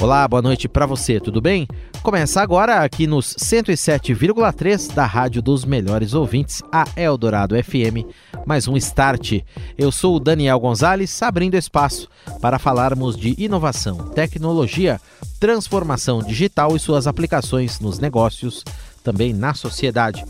Olá, boa noite para você, tudo bem? Começa agora aqui nos 107,3 da Rádio dos Melhores Ouvintes, a Eldorado FM, mais um Start. Eu sou o Daniel Gonzalez, abrindo espaço para falarmos de inovação, tecnologia, transformação digital e suas aplicações nos negócios, também na sociedade.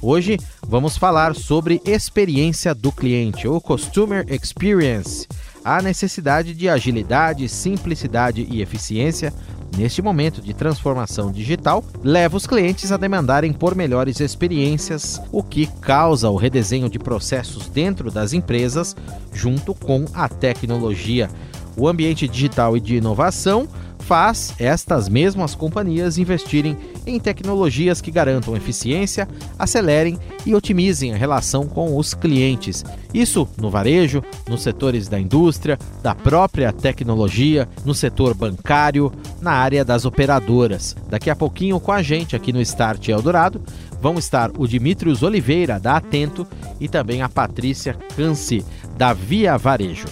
Hoje vamos falar sobre experiência do cliente, ou Customer Experience a necessidade de agilidade, simplicidade e eficiência neste momento de transformação digital leva os clientes a demandarem por melhores experiências, o que causa o redesenho de processos dentro das empresas junto com a tecnologia. O ambiente digital e de inovação faz estas mesmas companhias investirem em tecnologias que garantam eficiência, acelerem e otimizem a relação com os clientes. Isso no varejo, nos setores da indústria, da própria tecnologia, no setor bancário, na área das operadoras. Daqui a pouquinho com a gente aqui no Start Eldorado vão estar o Dimitrios Oliveira da Atento e também a Patrícia Canci da Via Varejo.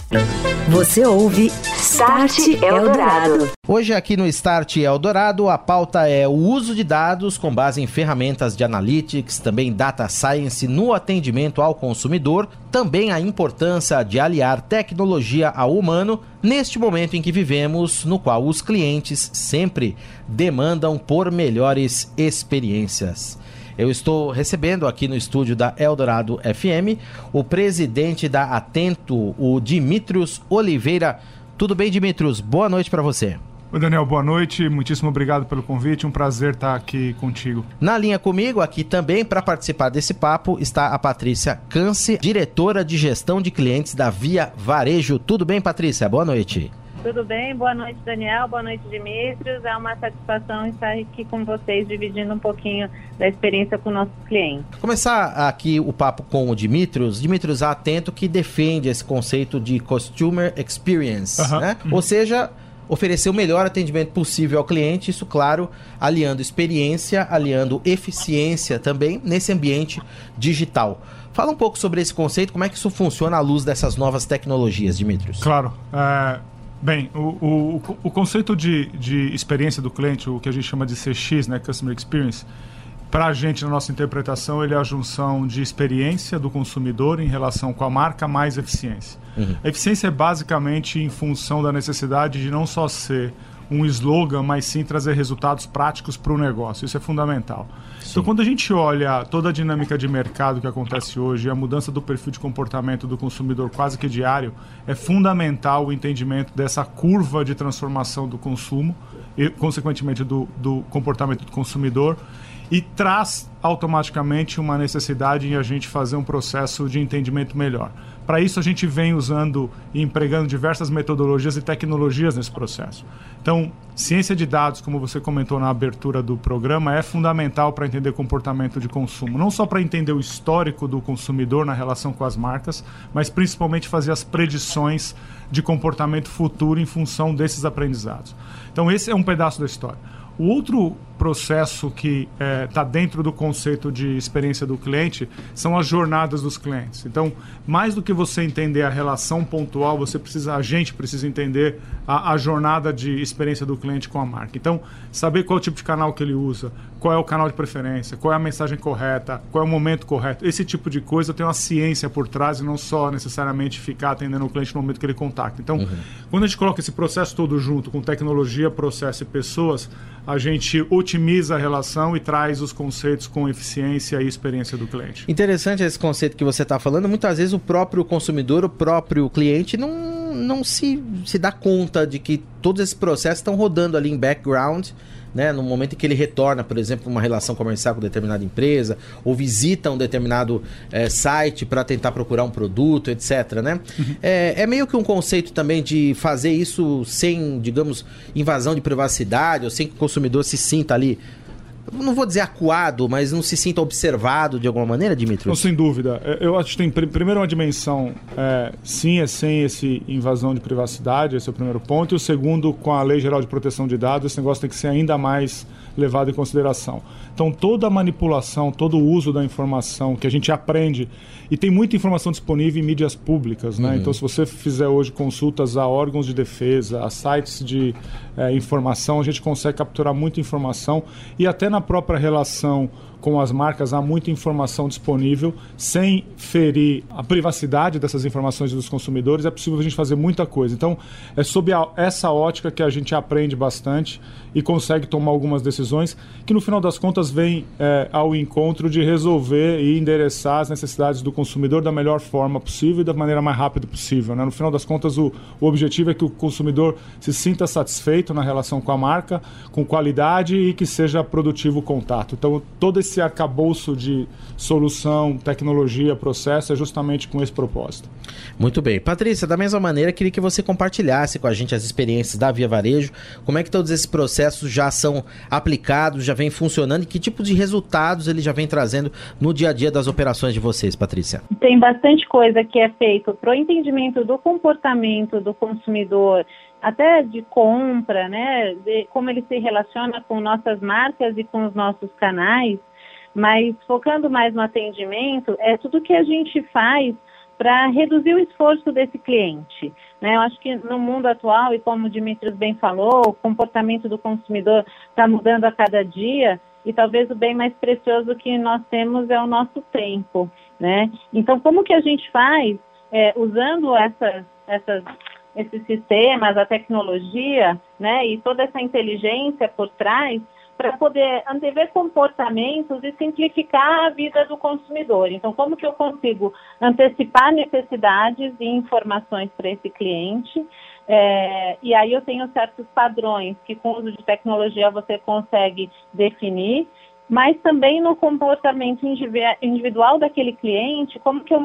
Você ouve Start Eldorado. Hoje aqui no Start Eldorado a pauta é o uso de dados com base em ferramentas de analytics, também data science no atendimento ao consumidor, também a importância de aliar tecnologia ao humano neste momento em que vivemos, no qual os clientes sempre demandam por melhores experiências. Eu estou recebendo aqui no estúdio da Eldorado FM o presidente da Atento, o Dimitrios Oliveira. Tudo bem, Dimitrios? Boa noite para você. Oi, Daniel, boa noite. Muitíssimo obrigado pelo convite. Um prazer estar aqui contigo. Na linha comigo, aqui também, para participar desse papo, está a Patrícia Cance, diretora de gestão de clientes da Via Varejo. Tudo bem, Patrícia? Boa noite. Tudo bem? Boa noite, Daniel. Boa noite, Dimitrios. É uma satisfação estar aqui com vocês, dividindo um pouquinho da experiência com nossos clientes. Começar aqui o papo com o Dimitrios. Dimitrios Atento que defende esse conceito de Customer Experience, né? Uhum. Ou seja, oferecer o melhor atendimento possível ao cliente, isso, claro, aliando experiência, aliando eficiência também nesse ambiente digital. Fala um pouco sobre esse conceito, como é que isso funciona à luz dessas novas tecnologias, Dimitrios. Claro. é, bem, o, o, o conceito de, de experiência do cliente, o que a gente chama de CX, né, Customer Experience, para a gente, na nossa interpretação, ele é a junção de experiência do consumidor em relação com a marca mais eficiência. A eficiência é basicamente em função da necessidade de não só ser um slogan, mas sim trazer resultados práticos para o negócio. Isso é fundamental. Então, quando a gente olha toda a dinâmica de mercado que acontece hoje, a mudança do perfil de comportamento do consumidor quase que diário, é fundamental o entendimento dessa curva de transformação do consumo e, consequentemente, do, do comportamento do consumidor e traz automaticamente uma necessidade em a gente fazer um processo de entendimento melhor. Para isso, a gente vem usando e empregando diversas metodologias e tecnologias nesse processo. Então, ciência de dados, como você comentou na abertura do programa, é fundamental para entender comportamento de consumo. Não só para entender o histórico do consumidor na relação com as marcas, mas principalmente fazer as predições de comportamento futuro em função desses aprendizados. Então, esse é um pedaço da história. O outro processo que está dentro do conceito de experiência do cliente são as jornadas dos clientes. Então, mais do que você entender a relação pontual, você precisa, a gente precisa entender a, a jornada de experiência do cliente com a marca. Então, saber qual é o tipo de canal que ele usa, qual é o canal de preferência, qual é a mensagem correta, qual é o momento correto. Esse tipo de coisa tem uma ciência por trás e não só necessariamente ficar atendendo o cliente no momento que ele contacta. Então, quando a gente coloca esse processo todo junto com tecnologia, processo e pessoas, a gente otimiza a relação e traz os conceitos com eficiência e experiência do cliente. Interessante esse conceito que você está falando. Muitas vezes o próprio consumidor, o próprio cliente, não, não se, se dá conta de que todos esses processos estão rodando ali em background. Né, no momento em que ele retorna, por exemplo, uma relação comercial com determinada empresa, ou visita um determinado eh, site para tentar procurar um produto, etc. Né? É, é meio que um conceito também de fazer isso sem, digamos, invasão de privacidade, ou sem que o consumidor se sinta ali não vou dizer acuado, mas não se sinta observado de alguma maneira, Dimitri? Sem dúvida. É, Eu acho que tem pr- primeiro uma dimensão, é, sim, é sem esse invasão de privacidade, esse é o primeiro ponto. E o segundo, com a Lei Geral de Proteção de Dados, esse negócio tem que ser ainda mais levado em consideração. Então, toda a manipulação, todo o uso da informação que a gente aprende, e tem muita informação disponível em mídias públicas, né? Uhum. Então, se você fizer hoje consultas a órgãos de defesa, a sites de é, informação, a gente consegue capturar muita informação e até na própria relação com as marcas há muita informação disponível, sem ferir a privacidade dessas informações dos consumidores, é possível a gente fazer muita coisa. Então, é sob a, essa ótica que a gente aprende bastante e consegue tomar algumas decisões que, no final das contas, vem é, ao encontro de resolver e endereçar as necessidades do consumidor da melhor forma possível e da maneira mais rápida possível. Né? No final das contas, o, o objetivo é que o consumidor se sinta satisfeito na relação com a marca, com qualidade e que seja produtivo o contato. Então, todo esse esse arcabouço de solução, tecnologia, processo é justamente com esse propósito. Muito bem. Patrícia, da mesma maneira, queria que você compartilhasse com a gente as experiências da Via Varejo, como é que todos esses processos já são aplicados, já vem funcionando e que tipo de resultados ele já vem trazendo no dia a dia das operações de vocês, Patrícia? Tem bastante coisa que é feito para o entendimento do comportamento do consumidor, até de compra, né, de como ele se relaciona com nossas marcas e com os nossos canais. Mas focando mais no atendimento, é tudo que a gente faz para reduzir o esforço desse cliente. Né? Eu acho que no mundo atual, e como o Dimitrios bem falou, o comportamento do consumidor está mudando a cada dia, e talvez o bem mais precioso que nós temos é o nosso tempo. Né? Então, como que a gente faz, é, usando essas, essas, esses sistemas, a tecnologia né, e toda essa inteligência por trás, para poder antever comportamentos e simplificar a vida do consumidor. Então, como que eu consigo antecipar necessidades e informações para esse cliente? É, e aí eu tenho certos padrões que com o uso de tecnologia você consegue definir, mas também no comportamento individual daquele cliente, como que eu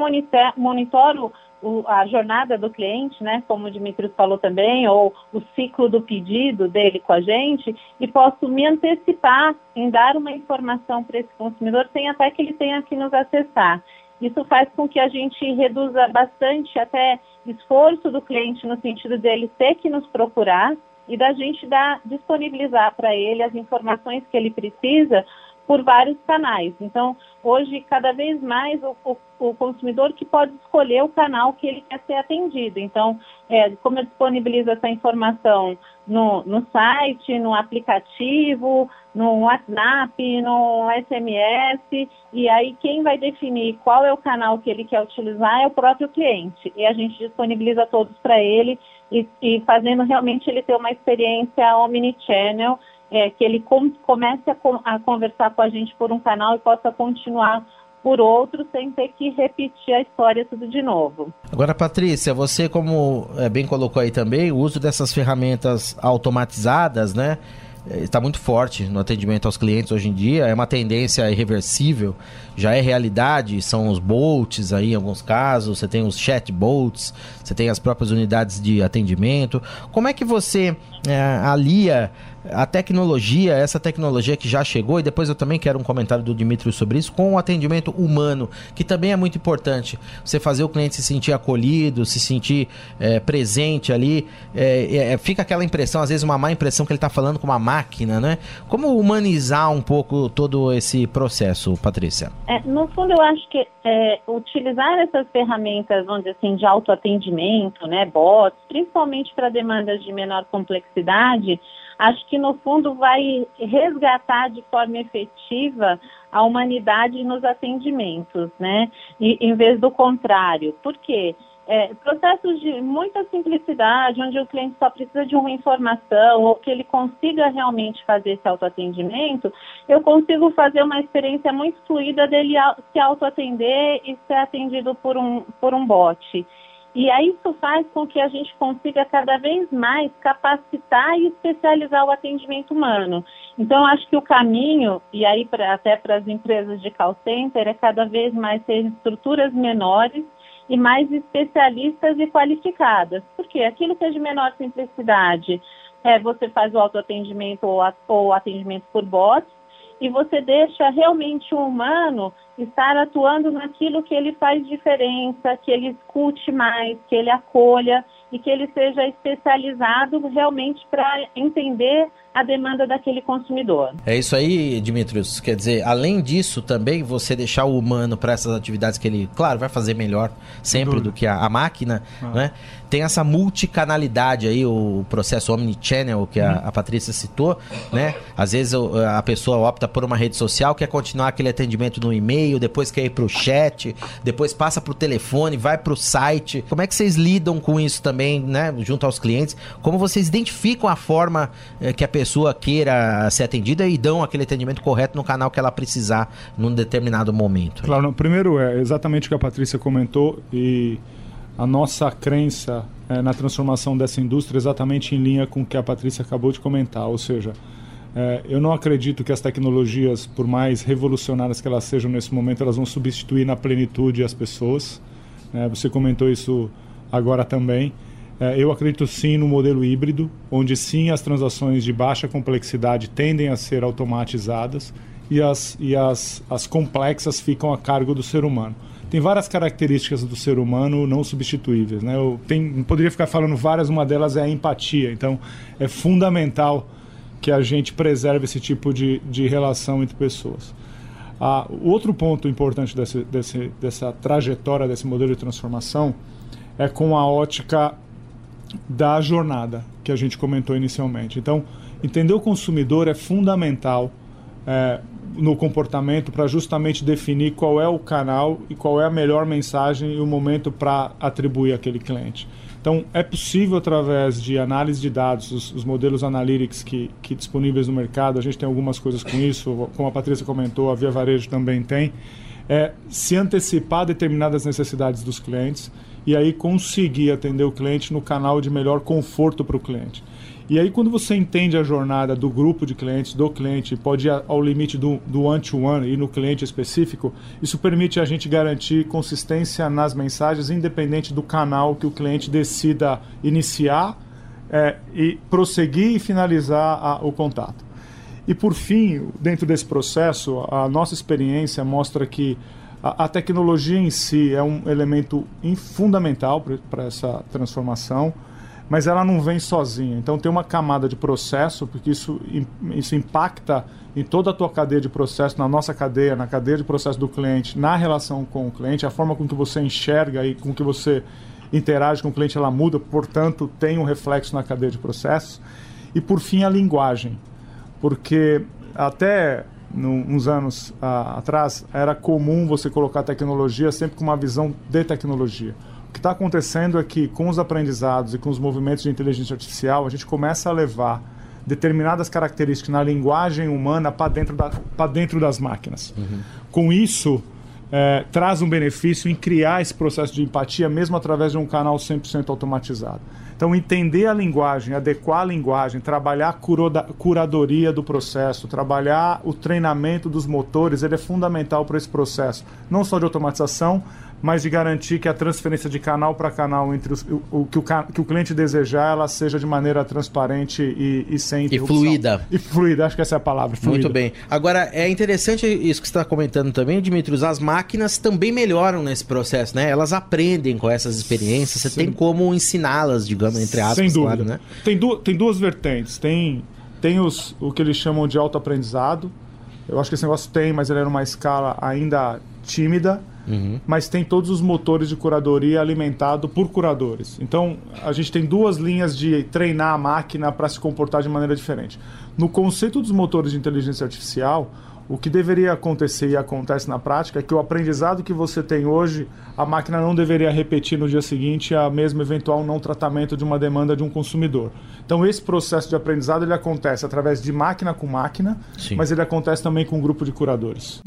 monitoro o, a jornada do cliente, né, como o Dimitrios falou também, ou o ciclo do pedido dele com a gente, e posso me antecipar em dar uma informação para esse consumidor sem até que ele tenha que nos acessar. Isso faz com que a gente reduza bastante até esforço do cliente no sentido dele ter que nos procurar e da gente dar, disponibilizar para ele as informações que ele precisa por vários canais. Então, hoje, cada vez mais, o, o, o, consumidor que pode escolher o canal que ele quer ser atendido. Então, é, como eu disponibilizo essa informação no, no site, no aplicativo, no WhatsApp, no SMS, e aí quem vai definir qual é o canal que ele quer utilizar é o próprio cliente. E a gente disponibiliza todos para ele e, e fazendo realmente ele ter uma experiência omnichannel é, que ele com, comece a, a conversar com a gente por um canal e possa continuar por outro sem ter que repetir a história tudo de novo. Agora, Patrícia, você como é, bem colocou aí também, o uso dessas ferramentas automatizadas, né? Está muito forte no atendimento aos clientes hoje em dia, é uma tendência irreversível, já é realidade, são os bots aí em alguns casos, você tem os chatbots, você tem as próprias unidades de atendimento. Como é que você é, alia a tecnologia, essa tecnologia que já chegou, e depois eu também quero um comentário do Dimitri sobre isso, com o atendimento humano, que também é muito importante. Você fazer o cliente se sentir acolhido, se sentir é, presente ali. É, é, fica aquela impressão, às vezes uma má impressão que ele está falando com uma máquina, né? Como humanizar um pouco todo esse processo, Patrícia? É, no fundo, eu acho que é, utilizar essas ferramentas, vamos dizer assim, de autoatendimento, né, bots, principalmente para demandas de menor complexidade, acho que no fundo vai resgatar de forma efetiva a humanidade nos atendimentos, né? E, em vez do contrário. Por quê? É, processos de muita simplicidade, onde o cliente só precisa de uma informação ou que ele consiga realmente fazer esse autoatendimento, eu consigo fazer uma experiência muito fluida dele se autoatender e ser atendido por um, por um bot. E aí isso faz com que a gente consiga cada vez mais capacitar e especializar o atendimento humano. Então, acho que o caminho, e aí pra, até para as empresas de call center, é cada vez mais ter estruturas menores e mais especialistas e qualificadas. Porque aquilo que é de menor simplicidade, é, você faz o autoatendimento ou, ou atendimento por bots, e você deixa realmente o humano estar atuando naquilo que ele faz diferença, que ele escute mais, que ele acolha e que ele seja especializado realmente para entender a demanda daquele consumidor. É isso aí, Dimitrios. Quer dizer, além disso, também você deixar o humano para essas atividades que ele, claro, vai fazer melhor sempre do que a, a máquina, ah. né? Tem essa multicanalidade aí, o processo omnichannel que a, a Patrícia citou, né? Às vezes a pessoa opta por uma rede social, quer continuar aquele atendimento no e-mail, depois quer ir para o chat, depois passa para o telefone, vai para o site. Como é que vocês lidam com isso também, né? Junto aos clientes? Como vocês identificam a forma eh, que a pessoa pessoa queira ser atendida e dão aquele atendimento correto no canal que ela precisar num determinado momento. Claro, não, primeiro é exatamente o que a Patrícia comentou e a nossa crença é, na transformação dessa indústria exatamente em linha com o que a Patrícia acabou de comentar, ou seja, é, eu não acredito que as tecnologias, por mais revolucionárias que elas sejam nesse momento, elas vão substituir na plenitude as pessoas. É, você comentou isso agora também. É, eu acredito sim no modelo híbrido, onde sim as transações de baixa complexidade tendem a ser automatizadas e as, e as, as complexas ficam a cargo do ser humano. Tem várias características do ser humano não substituíveis. Né? Eu poderia ficar falando várias, uma delas é a empatia. Então, é fundamental que a gente preserve esse tipo de, de relação entre pessoas. Ah, outro ponto importante desse, desse, dessa trajetória, desse modelo de transformação, é com a ótica da jornada que a gente comentou inicialmente. Então, entender o consumidor é fundamental é, no comportamento para justamente definir qual é o canal e qual é a melhor mensagem e o momento para atribuir aquele cliente. Então, é possível, através de análise de dados, os, os, modelos analytics que, que disponíveis no mercado, a gente tem algumas coisas com isso, como a Patrícia comentou, a Via Varejo também tem, é, se antecipar determinadas necessidades dos clientes e aí conseguir atender o cliente no canal de melhor conforto para o cliente. E aí, quando você entende a jornada do grupo de clientes, do cliente, pode ir ao limite do, one-to-one -one, e no cliente específico, isso permite a gente garantir consistência nas mensagens, independente do canal que o cliente decida iniciar é, e prosseguir e finalizar a, o contato. E por fim, dentro desse processo, a nossa experiência mostra que a, a tecnologia em si é um elemento fundamental para essa transformação, mas ela não vem sozinha. Então tem uma camada de processo, porque isso, isso impacta em toda a tua cadeia de processo, na nossa cadeia, na cadeia de processo do cliente, na relação com o cliente, a forma com que você enxerga e com que você interage com o cliente, ela muda, portanto, tem um reflexo na cadeia de processos. E por fim, a linguagem. Porque até uns anos uh, atrás, era comum você colocar tecnologia sempre com uma visão de tecnologia. Está acontecendo é que, com os aprendizados e com os movimentos de inteligência artificial, a gente começa a levar determinadas características na linguagem humana para dentro, da, dentro das máquinas. Uhum. Com isso, é, traz um benefício em criar esse processo de empatia, mesmo através de um canal 100% automatizado. Então, entender a linguagem, adequar a linguagem, trabalhar a curadoria do processo, trabalhar o treinamento dos motores, ele é fundamental para esse processo, não só de automatização, mas de garantir que a transferência de canal para canal entre os, o, o, que, o, que o cliente desejar, ela seja de maneira transparente e, e sem interrupção. E fluida. E fluida, acho que essa é a palavra. Fluida. Muito bem. Agora, é interessante isso que você está comentando também, Dimitrios, as máquinas também melhoram nesse processo, né? Elas aprendem com essas experiências, você Sim. tem como ensiná-las, digamos, entre aspas, Sem dúvida. Claro, né? Tem, du tem duas vertentes. Tem, tem os, o que eles chamam de autoaprendizado. Eu acho que esse negócio tem, mas ele é numa escala ainda tímida Uhum. mas tem todos os motores de curadoria alimentado por curadores. Então, a gente tem duas linhas de treinar a máquina para se comportar de maneira diferente. No conceito dos motores de inteligência artificial, o que deveria acontecer e acontece na prática é que o aprendizado que você tem hoje, a máquina não deveria repetir no dia seguinte a mesmo eventual não tratamento de uma demanda de um consumidor. Então esse processo de aprendizado ele acontece através de máquina com máquina, Sim. mas ele acontece também com um grupo de curadores.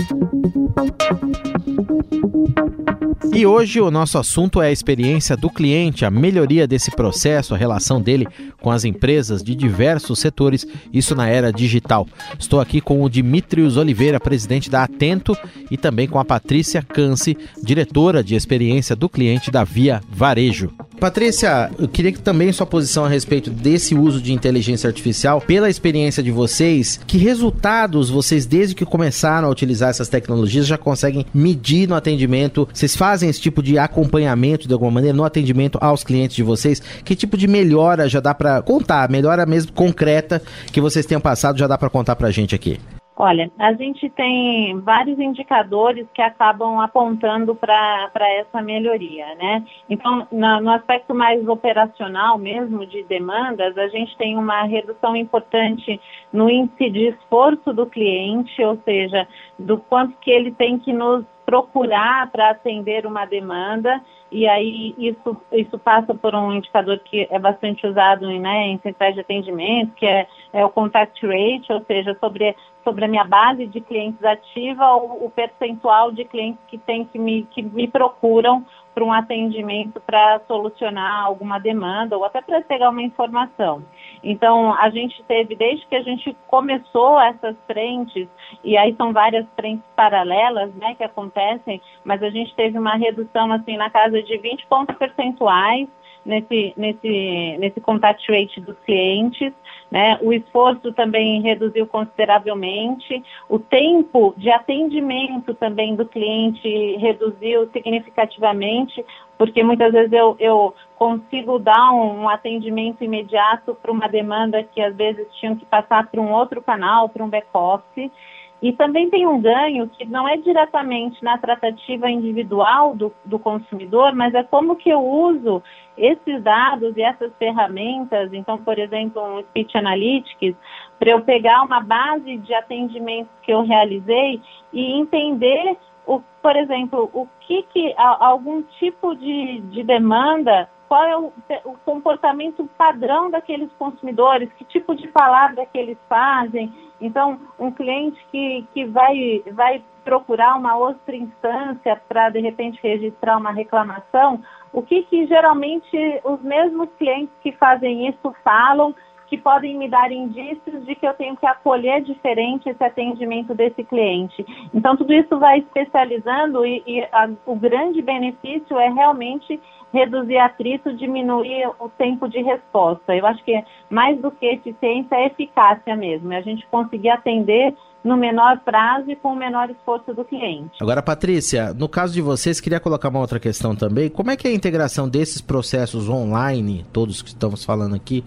E hoje o nosso assunto é a experiência do cliente, a melhoria desse processo, a relação dele com as empresas de diversos setores, isso na era digital. Estou aqui com o Dimitrios Oliveira, presidente da Atento, e também com a Patrícia Canse, diretora de experiência do cliente da Via Varejo. Patrícia, eu queria que também sua posição a respeito desse uso de inteligência artificial, pela experiência de vocês, que resultados vocês, desde que começaram a utilizar essas tecnologias, já conseguem medir no atendimento? Vocês fazem esse tipo de acompanhamento de alguma maneira no atendimento aos clientes de vocês? Que tipo de melhora já dá para contar? Melhora mesmo concreta que vocês tenham passado já dá para contar para gente aqui? Olha, a gente tem vários indicadores que acabam apontando para essa melhoria, né? Então, na, no aspecto mais operacional mesmo de demandas, a gente tem uma redução importante no índice de esforço do cliente, ou seja, do quanto que ele tem que nos procurar para atender uma demanda e aí isso, isso passa por um indicador que é bastante usado né, em centrais de atendimento, que é, é o contact rate, ou seja, sobre, sobre a minha base de clientes ativa, o, o percentual de clientes que tem que me, que me procuram para um atendimento para solucionar alguma demanda ou até para pegar uma informação. Então, a gente teve, desde que a gente começou essas frentes, e aí são várias frentes paralelas né, que acontecem, mas a gente teve uma redução assim na casa de 20 pontos percentuais nesse, nesse, nesse contact rate dos clientes. Né? O esforço também reduziu consideravelmente, o tempo de atendimento também do cliente reduziu significativamente, porque muitas vezes eu, eu consigo dar um, atendimento imediato para uma demanda que às vezes tinham que passar para um outro canal, para um back-office. E também tem um ganho que não é diretamente na tratativa individual do, do, consumidor, mas é como que eu uso esses dados e essas ferramentas, então, por exemplo, um Speech Analytics, para eu pegar uma base de atendimentos que eu realizei e entender, o, por exemplo, o que, que algum tipo de, de demanda qual é o, o, comportamento padrão daqueles consumidores, que tipo de palavra que eles fazem. Então, um cliente que, que vai, vai procurar uma outra instância para, de repente, registrar uma reclamação, o que, que geralmente os mesmos clientes que fazem isso falam que podem me dar indícios de que eu tenho que acolher diferente esse atendimento desse cliente. Então, tudo isso vai especializando e, e a, o grande benefício é realmente reduzir atrito, diminuir o tempo de resposta. Eu acho que mais do que eficiência é eficácia mesmo, é a gente conseguir atender no menor prazo e com o menor esforço do cliente. Agora, Patrícia, no caso de vocês, queria colocar uma outra questão também. Como é que é a integração desses processos online, todos que estamos falando aqui,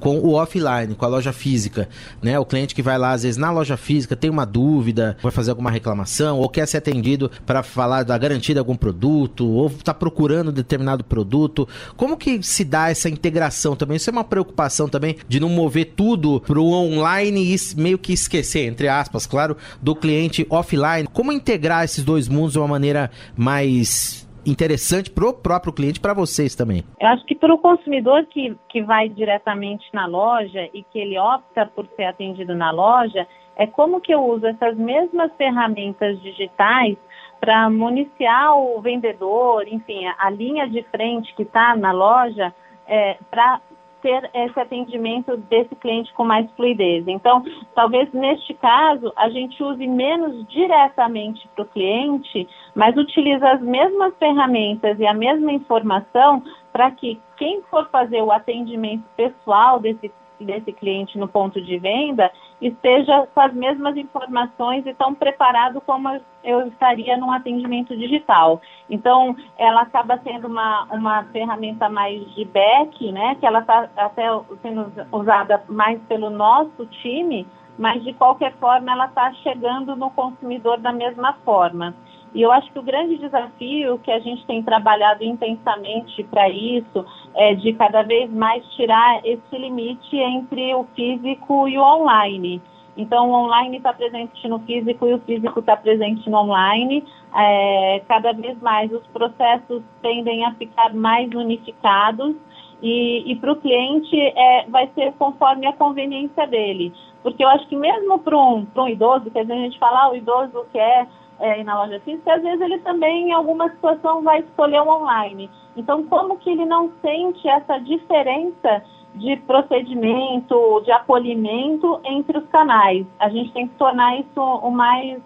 com o offline, com a loja física, né? O cliente que vai lá às vezes na loja física tem uma dúvida, vai fazer alguma reclamação ou quer ser atendido para falar da garantia de algum produto ou está procurando determinado produto. Como que se dá essa integração também? Isso é uma preocupação também de não mover tudo para o online e meio que esquecer, entre aspas, claro, do cliente offline. Como integrar esses dois mundos de uma maneira mais interessante para o próprio cliente, para vocês também. Eu acho que para o consumidor que, que vai diretamente na loja e que ele opta por ser atendido na loja, é como que eu uso essas mesmas ferramentas digitais para municiar o vendedor, enfim, a linha de frente que está na loja, é, para ter esse atendimento desse cliente com mais fluidez. Então, talvez neste caso, a gente use menos diretamente para o cliente, mas utiliza as mesmas ferramentas e a mesma informação para que quem for fazer o atendimento pessoal desse desse cliente no ponto de venda esteja com as mesmas informações e tão preparado como eu estaria num atendimento digital. Então, ela acaba sendo uma, uma ferramenta mais de back, né, que ela está até sendo usada mais pelo nosso time, mas de qualquer forma ela está chegando no consumidor da mesma forma. E eu acho que o grande desafio que a gente tem trabalhado intensamente para isso é de cada vez mais tirar esse limite entre o físico e o online. Então, o online está presente no físico e o físico está presente no online. É, cada vez mais os processos tendem a ficar mais unificados e, e para o cliente é, vai ser conforme a conveniência dele. Porque eu acho que mesmo para um, um idoso, que a gente fala, ah, o idoso quer é, ir na loja física, às vezes ele também, em alguma situação, vai escolher o online. Então, como que ele não sente essa diferença de procedimento, de acolhimento entre os canais? A gente tem que tornar isso o mais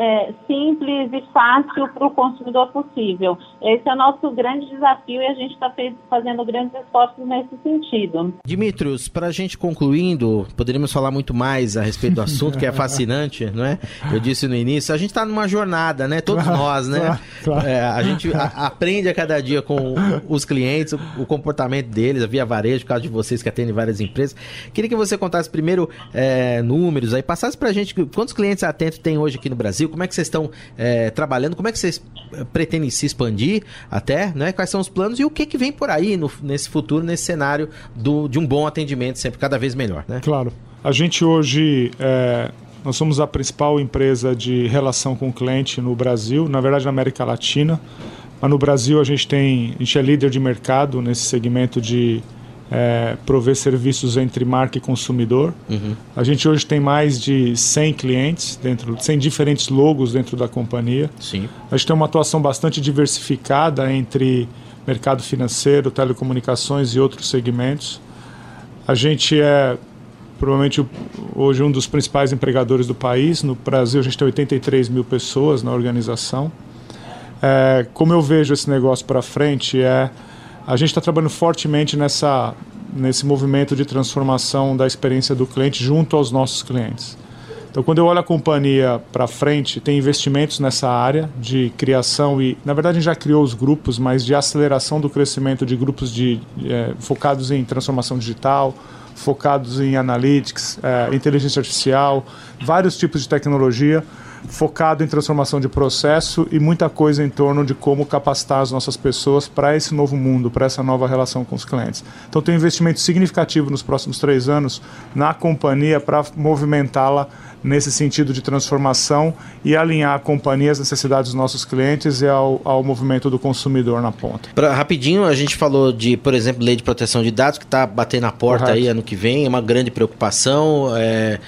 é, simples e fácil para o consumidor possível. Esse é o nosso grande desafio e a gente está fazendo grandes esforços nesse sentido. Dimitrios, para a gente concluindo, poderíamos falar muito mais a respeito do assunto, que é fascinante, não é? Eu disse no início, a gente está numa jornada, né? Todos claro, nós, né? Claro, claro. É, a gente a, aprende a cada dia com os clientes, o, o, comportamento deles, a via varejo, por causa de vocês que atendem várias empresas. Queria que você contasse primeiro é, números aí, passasse para a gente quantos clientes atentos tem hoje aqui no Brasil, como é que vocês estão é, trabalhando, como é que vocês pretendem se expandir até, né? Quais são os planos e o que, que vem por aí no, nesse futuro, nesse cenário do, de um bom atendimento sempre cada vez melhor, né? Claro. A gente hoje é, nós somos a principal empresa de relação com o cliente no Brasil, na verdade na América Latina. Mas no Brasil a gente tem, a gente é líder de mercado nesse segmento de é, prover serviços entre marca e consumidor. Uhum. A gente hoje tem mais de 100 clientes dentro, 100 diferentes logos dentro da companhia. Sim. A gente tem uma atuação bastante diversificada entre mercado financeiro, telecomunicações e outros segmentos. A gente é provavelmente hoje um dos principais empregadores do país. No Brasil a gente tem 83 mil pessoas na organização. É, como eu vejo esse negócio para frente é a gente está trabalhando fortemente nessa nesse movimento de transformação da experiência do cliente junto aos nossos clientes. Então, quando eu olho a companhia para frente, tem investimentos nessa área de criação e, na verdade, a gente já criou os grupos, mas de aceleração do crescimento de grupos de, é, focados em transformação digital, focados em analytics, é, inteligência artificial, vários tipos de tecnologia, focado em transformação de processo e muita coisa em torno de como capacitar as nossas pessoas para esse novo mundo, para essa nova relação com os clientes. Então, tem um investimento significativo nos próximos três anos na companhia para movimentá-la nesse sentido de transformação e alinhar a companhia às necessidades dos nossos clientes e ao, ao movimento do consumidor na ponta. Pra, rapidinho, a gente falou de, por exemplo, lei de proteção de dados que está batendo na porta Correto. aí ano que vem, é uma grande preocupação. É,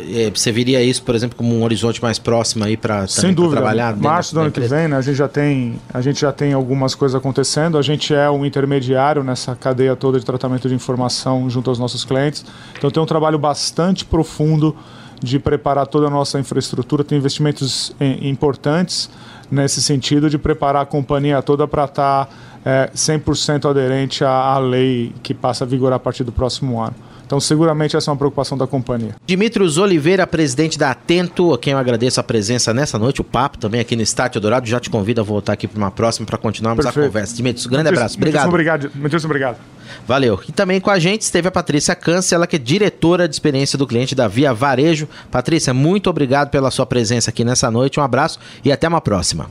é, você viria isso, por exemplo, como um horizonte mais próximo aí para trabalhar? Março do ano que vem, né, a gente já tem a gente já tem algumas coisas acontecendo. A gente é um intermediário nessa cadeia toda de tratamento de informação junto aos nossos clientes. Então tem um trabalho bastante profundo de preparar toda a nossa infraestrutura, tem investimentos importantes nesse sentido de preparar a companhia toda para estar é, 100% aderente à, à lei que passa a vigorar a partir do próximo ano. Então, seguramente essa é uma preocupação da companhia. Dimitrios Oliveira, presidente da Atento, a quem eu agradeço a presença nessa noite, o papo também aqui no Estádio Dourado. Já te convido a voltar aqui para uma próxima para continuarmos Perfeito. a conversa. Dimitrios, um grande abraço. Obrigado. Obrigado. Dimitrios, obrigado. Valeu. E também com a gente esteve a Patrícia Câncer, ela que é diretora de experiência do cliente da Via Varejo. Patrícia, muito obrigado pela sua presença aqui nessa noite. Um abraço e até uma próxima.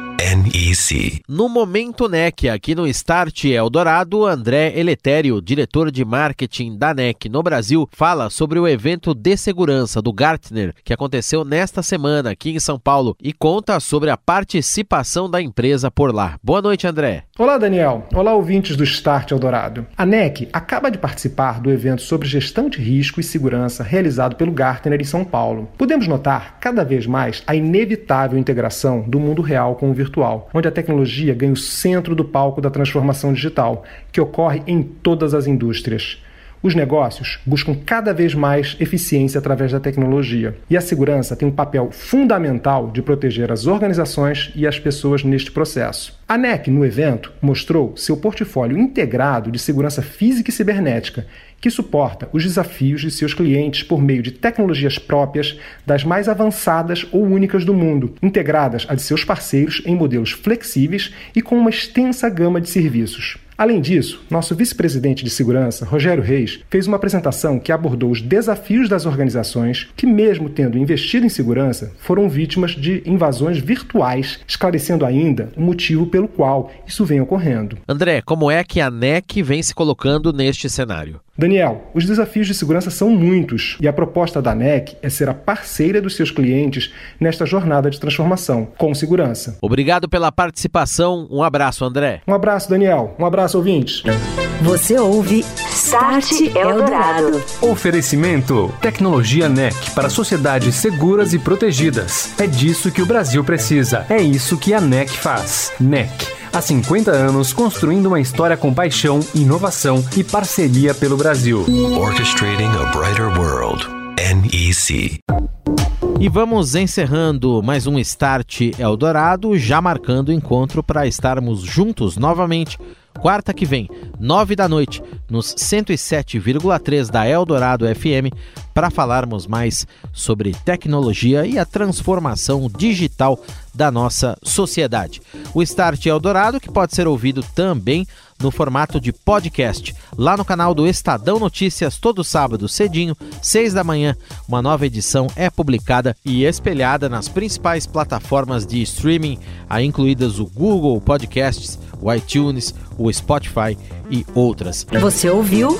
NEC. No Momento NEC, aqui no Start Eldorado, André Eletério, diretor de marketing da NEC no Brasil, fala sobre o evento de segurança do Gartner que aconteceu nesta semana aqui em São Paulo e conta sobre a participação da empresa por lá. Boa noite, André. Olá, Daniel. Olá, ouvintes do Start Eldorado. A NEC acaba de participar do evento sobre gestão de risco e segurança realizado pelo Gartner em São Paulo. Podemos notar cada vez mais a inevitável integração do mundo real com o virtual virtual, onde a tecnologia ganha o centro do palco da transformação digital, que ocorre em todas as indústrias. Os negócios buscam cada vez mais eficiência através da tecnologia, e a segurança tem um papel fundamental de proteger as organizações e as pessoas neste processo. A NEC, no evento, mostrou seu portfólio integrado de segurança física e cibernética que suporta os desafios de seus clientes por meio de tecnologias próprias, das mais avançadas ou únicas do mundo, integradas a de seus parceiros em modelos flexíveis e com uma extensa gama de serviços. Além disso, nosso vice-presidente de segurança, Rogério Reis, fez uma apresentação que abordou os desafios das organizações que, mesmo tendo investido em segurança, foram vítimas de invasões virtuais, esclarecendo ainda o motivo pelo qual isso vem ocorrendo. André, como é que a NEC vem se colocando neste cenário? Daniel, os desafios de segurança são muitos e a proposta da NEC é ser a parceira dos seus clientes nesta jornada de transformação, com segurança. Obrigado pela participação. Um abraço, André. Um abraço, Daniel. Um abraço, ouvintes. Você ouve Start Eldorado. Oferecimento: Tecnologia NEC para sociedades seguras e protegidas. É disso que o Brasil precisa. É isso que a NEC faz. NEC. Há 50 anos construindo uma história com paixão, inovação e parceria pelo Brasil. Orchestrating a brighter world. NEC. E vamos encerrando mais um Start Eldorado, já marcando o encontro para estarmos juntos novamente quarta que vem, nove da noite, nos 107,3 da Eldorado FM, para falarmos mais sobre tecnologia e a transformação digital da nossa sociedade. O Start Eldorado, que pode ser ouvido também no formato de podcast, lá no canal do Estadão Notícias, todo sábado, cedinho, seis da manhã. Uma nova edição é publicada e espelhada nas principais plataformas de streaming, aí incluídas o Google Podcasts, o iTunes, o Spotify e outras. Você ouviu?